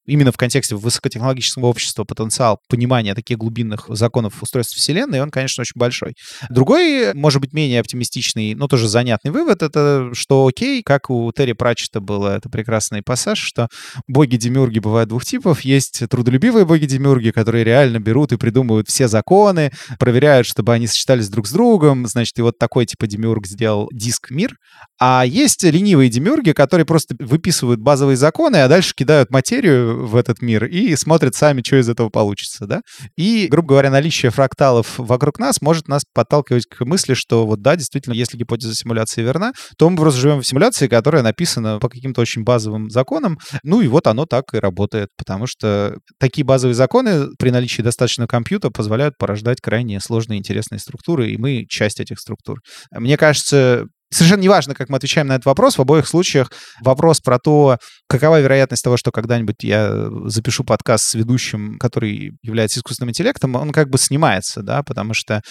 именно в контексте высокотехнологического общества потенциал понимания таких глубинных законов устройства Вселенной, он, конечно, очень большой. Другой, может быть, менее оптимистичный, но тоже занятный вывод, это что окей, как у Терри Пратчета было это прекрасный пассаж, что боги-демиурги бывают двух типов. Есть трудолюбивые боги-демиурги, которые реально берут и придумывают все законы, проверяют, чтобы они сочетались друг с другом. Значит, и вот такой типа демиург сделал диск мир. А есть ленивые демиурги, которые просто выписывают базовые законы, а дальше кидают материю в этот мир и смотрят сами, что из этого получится, да. И, грубо говоря, наличие фракталов вокруг нас может нас подталкивать к мысли, что вот да, действительно, если гипотеза симуляции верна, то мы просто живем в симуляции, которая написана по каким-то очень базовым законам, ну и вот оно так и работает, потому что такие базовые законы при наличии достаточного компьютера позволяют порождать крайне сложные интересные структуры, и мы часть этих структур. Мне кажется, Совершенно неважно, как мы отвечаем на этот вопрос. В обоих случаях вопрос про то, какова вероятность того, что когда-нибудь я запишу подкаст с ведущим, который является искусственным интеллектом, он как бы снимается, да, потому что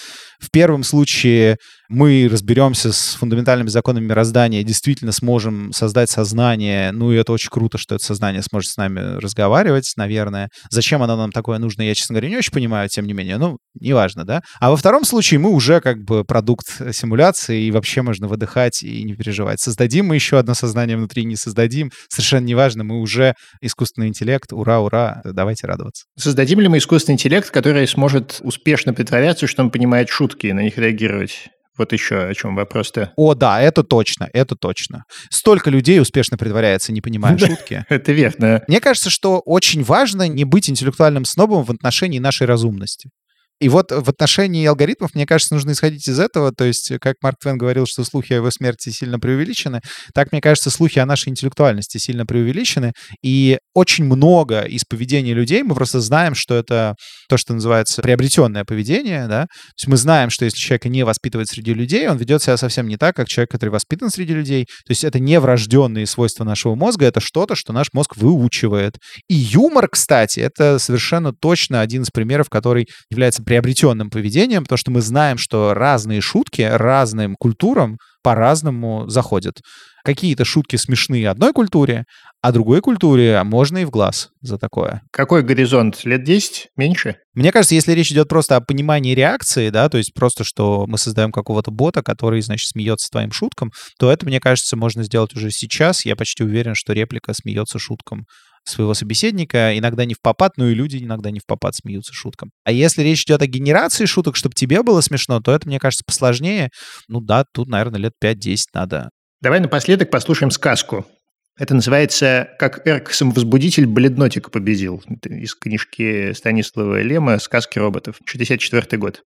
в первом случае мы разберемся с фундаментальными законами мироздания, действительно сможем создать сознание, ну и это очень круто, что это сознание сможет с нами разговаривать, наверное. Зачем оно нам такое нужно, я, честно говоря, не очень понимаю, тем не менее, ну, неважно, да. А во втором случае мы уже как бы продукт симуляции, и вообще можно выдыхать и не переживать. Создадим мы еще одно сознание внутри, не создадим, совершенно неважно, мы уже искусственный интеллект, ура, ура, давайте радоваться. Создадим ли мы искусственный интеллект, который сможет успешно притворяться, что он понимает шутки и на них реагировать? Вот еще о чем вопрос-то. О, да, это точно, это точно. Столько людей успешно притворяется, не понимая шутки. Это верно. Мне кажется, что очень важно не быть интеллектуальным снобом в отношении нашей разумности. И вот в отношении алгоритмов, мне кажется, нужно исходить из этого. То есть, как Марк Твен говорил, что слухи о его смерти сильно преувеличены, так, мне кажется, слухи о нашей интеллектуальности сильно преувеличены. И очень много из поведения людей мы просто знаем, что это то, что называется приобретенное поведение, да. То есть мы знаем, что если человека не воспитывать среди людей, он ведет себя совсем не так, как человек, который воспитан среди людей. То есть это не врожденные свойства нашего мозга, это что-то, что наш мозг выучивает. И юмор, кстати, это совершенно точно один из примеров, который является приобретенным поведением, потому что мы знаем, что разные шутки разным культурам по-разному заходят. Какие-то шутки смешные одной культуре, а другой культуре можно и в глаз за такое. Какой горизонт? Лет 10? Меньше? Мне кажется, если речь идет просто о понимании реакции, да, то есть просто, что мы создаем какого-то бота, который, значит, смеется твоим шуткам, то это, мне кажется, можно сделать уже сейчас. Я почти уверен, что реплика смеется шуткам своего собеседника, иногда не в попад, но и люди иногда не в попад смеются шуткам. А если речь идет о генерации шуток, чтобы тебе было смешно, то это, мне кажется, посложнее. Ну да, тут, наверное, лет 5-10 надо. Давай напоследок послушаем сказку. Это называется «Как Эрк-самовозбудитель бледнотика победил». Это из книжки Станислава Лема «Сказки роботов», 64 год.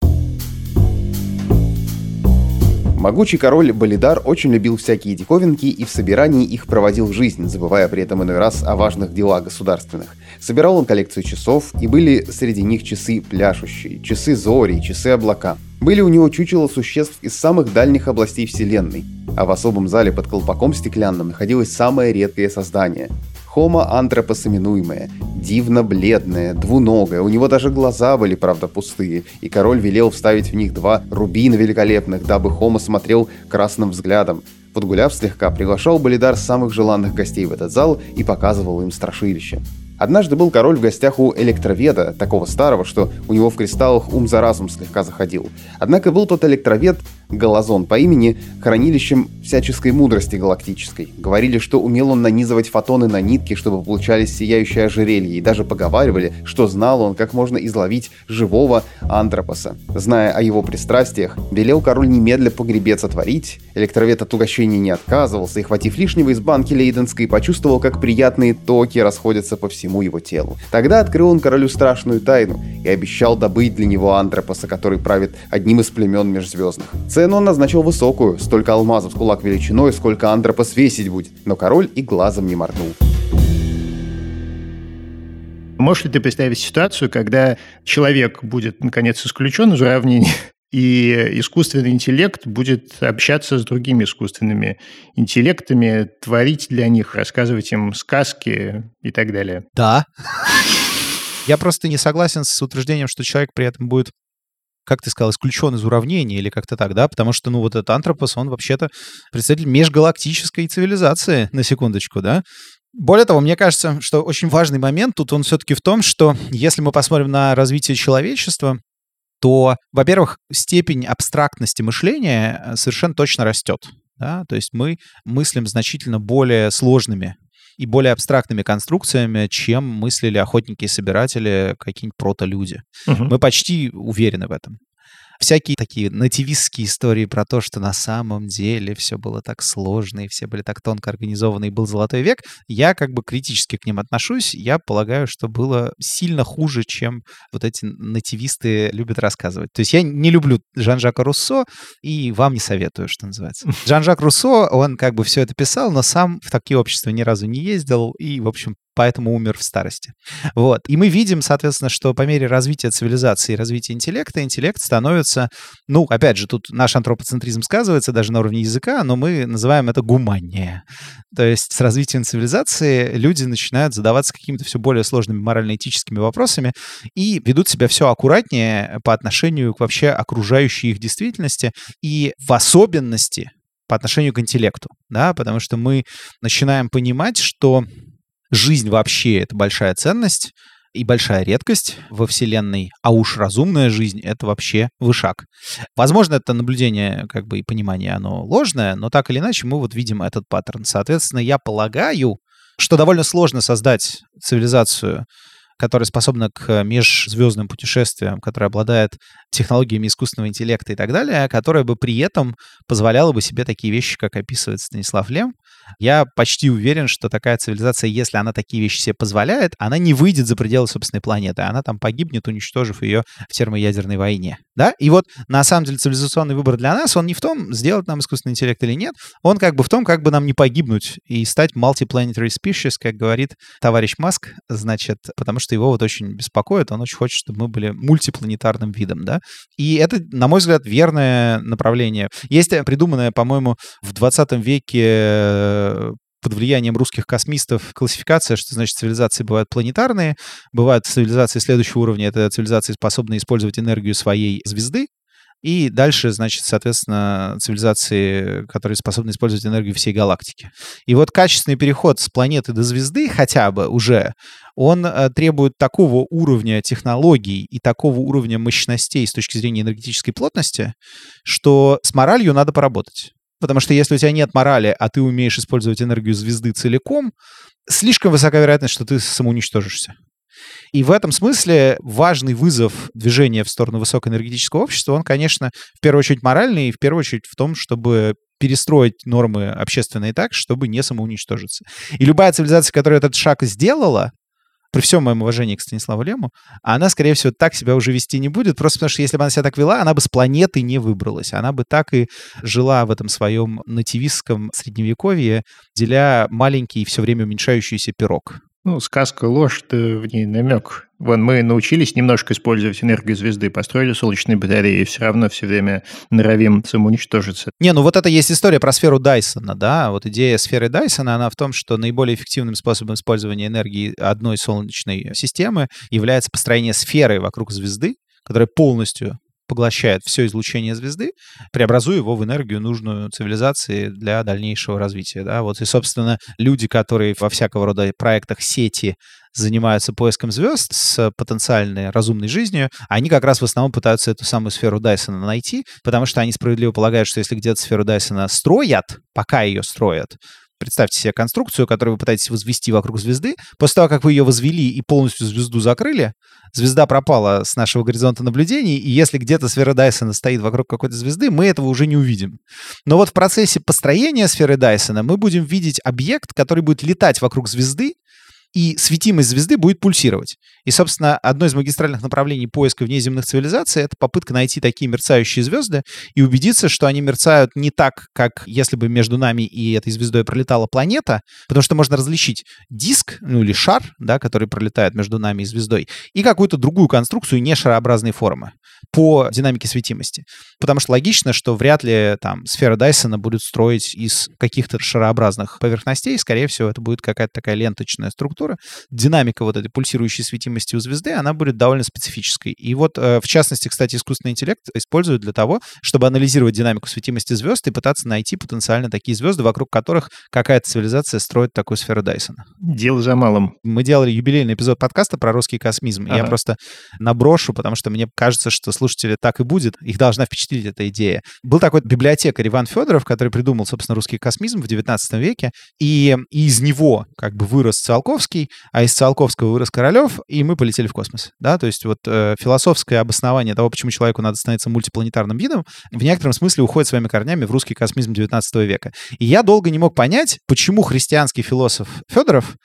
Могучий король Болидар очень любил всякие диковинки и в собирании их проводил жизнь, забывая при этом иной раз о важных делах государственных. Собирал он коллекцию часов, и были среди них часы пляшущие, часы зори, часы облака. Были у него чучела существ из самых дальних областей Вселенной, а в особом зале под колпаком стеклянным находилось самое редкое создание Антропос именуемое, дивно бледное, двуногое, у него даже глаза были, правда, пустые, и король велел вставить в них два рубина великолепных, дабы Homo смотрел красным взглядом. Подгуляв слегка, приглашал Болидар самых желанных гостей в этот зал и показывал им страшилище. Однажды был король в гостях у электроведа, такого старого, что у него в кристаллах ум за разум слегка заходил. Однако был тот электровед Галазон по имени хранилищем всяческой мудрости галактической. Говорили, что умел он нанизывать фотоны на нитки, чтобы получались сияющие ожерелья, и даже поговаривали, что знал он, как можно изловить живого антропоса. Зная о его пристрастиях, велел король немедля погребец отворить, электровед от угощения не отказывался, и, хватив лишнего из банки лейденской, почувствовал, как приятные токи расходятся по всему его телу. Тогда открыл он королю страшную тайну и обещал добыть для него антропоса, который правит одним из племен межзвездных. Цену он назначил высокую, столько алмазов с кулак величиной, сколько антропос весить будет, но король и глазом не моргнул. Можешь ли ты представить ситуацию, когда человек будет, наконец, исключен из уравнения, и искусственный интеллект будет общаться с другими искусственными интеллектами, творить для них, рассказывать им сказки и так далее? Да. Я просто не согласен с утверждением, что человек при этом будет как ты сказал, исключен из уравнения или как-то так, да? Потому что, ну, вот этот антропос, он вообще-то представитель межгалактической цивилизации, на секундочку, да? Более того, мне кажется, что очень важный момент тут, он все-таки в том, что если мы посмотрим на развитие человечества, то, во-первых, степень абстрактности мышления э, совершенно точно растет. Да? То есть мы мыслим значительно более сложными и более абстрактными конструкциями, чем мыслили охотники и собиратели, какие-нибудь протолюди. Угу. Мы почти уверены в этом. Всякие такие нативистские истории про то, что на самом деле все было так сложно, и все были так тонко организованы, и был золотой век, я как бы критически к ним отношусь. Я полагаю, что было сильно хуже, чем вот эти нативисты любят рассказывать. То есть я не люблю Жан-Жака Руссо, и вам не советую, что называется. Жан-Жак Руссо, он как бы все это писал, но сам в такие общества ни разу не ездил, и, в общем, поэтому умер в старости. Вот. И мы видим, соответственно, что по мере развития цивилизации и развития интеллекта, интеллект становится, ну, опять же, тут наш антропоцентризм сказывается даже на уровне языка, но мы называем это гуманнее. То есть с развитием цивилизации люди начинают задаваться какими-то все более сложными морально-этическими вопросами и ведут себя все аккуратнее по отношению к вообще окружающей их действительности и в особенности по отношению к интеллекту, да, потому что мы начинаем понимать, что жизнь вообще — это большая ценность и большая редкость во Вселенной, а уж разумная жизнь — это вообще вышаг. Возможно, это наблюдение как бы и понимание, оно ложное, но так или иначе мы вот видим этот паттерн. Соответственно, я полагаю, что довольно сложно создать цивилизацию, которая способна к межзвездным путешествиям, которая обладает технологиями искусственного интеллекта и так далее, которая бы при этом позволяла бы себе такие вещи, как описывает Станислав Лем. Я почти уверен, что такая цивилизация, если она такие вещи себе позволяет, она не выйдет за пределы собственной планеты, она там погибнет, уничтожив ее в термоядерной войне. Да? И вот на самом деле цивилизационный выбор для нас, он не в том, сделать нам искусственный интеллект или нет, он как бы в том, как бы нам не погибнуть и стать multiplanetary species, как говорит товарищ Маск, значит, потому что его вот очень беспокоит, он очень хочет, чтобы мы были мультипланетарным видом, да, и это, на мой взгляд, верное направление. Есть придуманное, по-моему, в 20 веке под влиянием русских космистов классификация, что значит цивилизации бывают планетарные, бывают цивилизации следующего уровня, это цивилизации, способные использовать энергию своей звезды, и дальше, значит, соответственно, цивилизации, которые способны использовать энергию всей галактики. И вот качественный переход с планеты до звезды хотя бы уже, он э, требует такого уровня технологий и такого уровня мощностей с точки зрения энергетической плотности, что с моралью надо поработать. Потому что если у тебя нет морали, а ты умеешь использовать энергию звезды целиком, слишком высока вероятность, что ты самоуничтожишься. И в этом смысле важный вызов движения в сторону высокоэнергетического общества, он, конечно, в первую очередь моральный, и в первую очередь в том, чтобы перестроить нормы общественные так, чтобы не самоуничтожиться. И любая цивилизация, которая этот шаг сделала, при всем моем уважении к Станиславу Лему, она, скорее всего, так себя уже вести не будет, просто потому что если бы она себя так вела, она бы с планеты не выбралась. Она бы так и жила в этом своем нативистском средневековье, деля маленький и все время уменьшающийся пирог. Ну, сказка ложь, то в ней намек. Вон мы научились немножко использовать энергию звезды, построили солнечные батареи, и все равно все время норовим самоуничтожиться. Не, ну вот это есть история про сферу Дайсона, да. Вот идея сферы Дайсона, она в том, что наиболее эффективным способом использования энергии одной солнечной системы является построение сферы вокруг звезды, которая полностью поглощает все излучение звезды, преобразуя его в энергию, нужную цивилизации для дальнейшего развития. Да? Вот и, собственно, люди, которые во всякого рода проектах сети занимаются поиском звезд с потенциальной разумной жизнью, они как раз в основном пытаются эту самую сферу Дайсона найти, потому что они справедливо полагают, что если где-то сферу Дайсона строят, пока ее строят, Представьте себе конструкцию, которую вы пытаетесь возвести вокруг звезды. После того, как вы ее возвели и полностью звезду закрыли, звезда пропала с нашего горизонта наблюдений, и если где-то сфера Дайсона стоит вокруг какой-то звезды, мы этого уже не увидим. Но вот в процессе построения сферы Дайсона мы будем видеть объект, который будет летать вокруг звезды, и светимость звезды будет пульсировать. И, собственно, одно из магистральных направлений поиска внеземных цивилизаций — это попытка найти такие мерцающие звезды и убедиться, что они мерцают не так, как если бы между нами и этой звездой пролетала планета, потому что можно различить диск, ну или шар, да, который пролетает между нами и звездой, и какую-то другую конструкцию не шарообразной формы по динамике светимости. Потому что логично, что вряд ли там сфера Дайсона будет строить из каких-то шарообразных поверхностей. Скорее всего, это будет какая-то такая ленточная структура. Динамика вот этой пульсирующей светимости у звезды, она будет довольно специфической. И вот, э, в частности, кстати, искусственный интеллект используют для того, чтобы анализировать динамику светимости звезд и пытаться найти потенциально такие звезды, вокруг которых какая-то цивилизация строит такую сферу Дайсона. Дело за малым. Мы делали юбилейный эпизод подкаста про русский космизм. Ага. Я просто наброшу, потому что мне кажется, что слушатели так и будет. Их должна впечатлить эта идея. Был такой библиотекарь Иван Федоров, который придумал, собственно, русский космизм в 19 веке, и из него как бы вырос Циолковский, Циолковский, а из Циолковского вырос Королев, и мы полетели в космос. Да? То есть вот э, философское обоснование того, почему человеку надо становиться мультипланетарным видом, в некотором смысле уходит своими корнями в русский космизм 19 века. И я долго не мог понять, почему христианский философ Федоров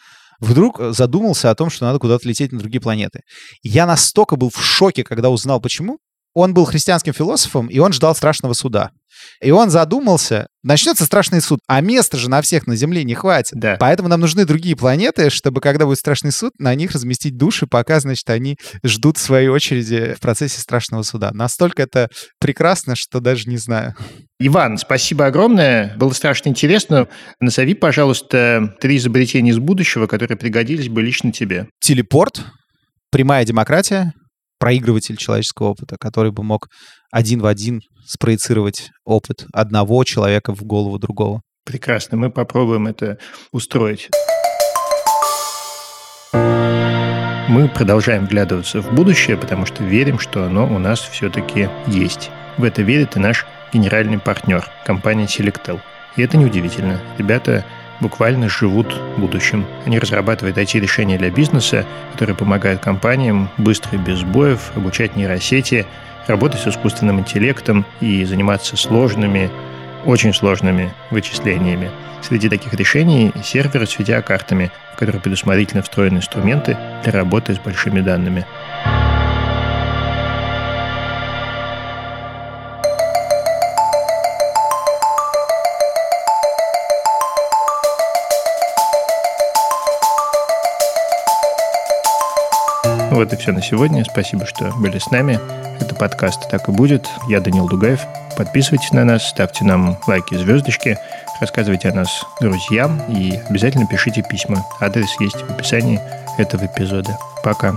вдруг задумался о том, что надо куда-то лететь на другие планеты. Я настолько был в шоке, когда узнал, почему. Он был христианским философом, и он ждал страшного суда. И он задумался, начнется страшный суд, а места же на всех на Земле не хватит. Да. Поэтому нам нужны другие планеты, чтобы, когда будет страшный суд, на них разместить души, пока, значит, они ждут своей очереди в процессе страшного суда. Настолько это прекрасно, что даже не знаю. Иван, спасибо огромное. Было страшно интересно. Назови, пожалуйста, три изобретения из будущего, которые пригодились бы лично тебе. Телепорт, прямая демократия, проигрыватель человеческого опыта, который бы мог один в один спроецировать опыт одного человека в голову другого. Прекрасно, мы попробуем это устроить. Мы продолжаем вглядываться в будущее, потому что верим, что оно у нас все-таки есть. В это верит и наш генеральный партнер, компания Selectel. И это неудивительно. Ребята буквально живут будущим. Они разрабатывают IT-решения для бизнеса, которые помогают компаниям быстро и без сбоев обучать нейросети, работать с искусственным интеллектом и заниматься сложными, очень сложными вычислениями. Среди таких решений серверы с видеокартами, в которые предусмотрительно встроены инструменты для работы с большими данными. Вот и все на сегодня. Спасибо, что были с нами. Это подкаст «Так и будет». Я Данил Дугаев. Подписывайтесь на нас, ставьте нам лайки звездочки, рассказывайте о нас друзьям и обязательно пишите письма. Адрес есть в описании этого эпизода. Пока.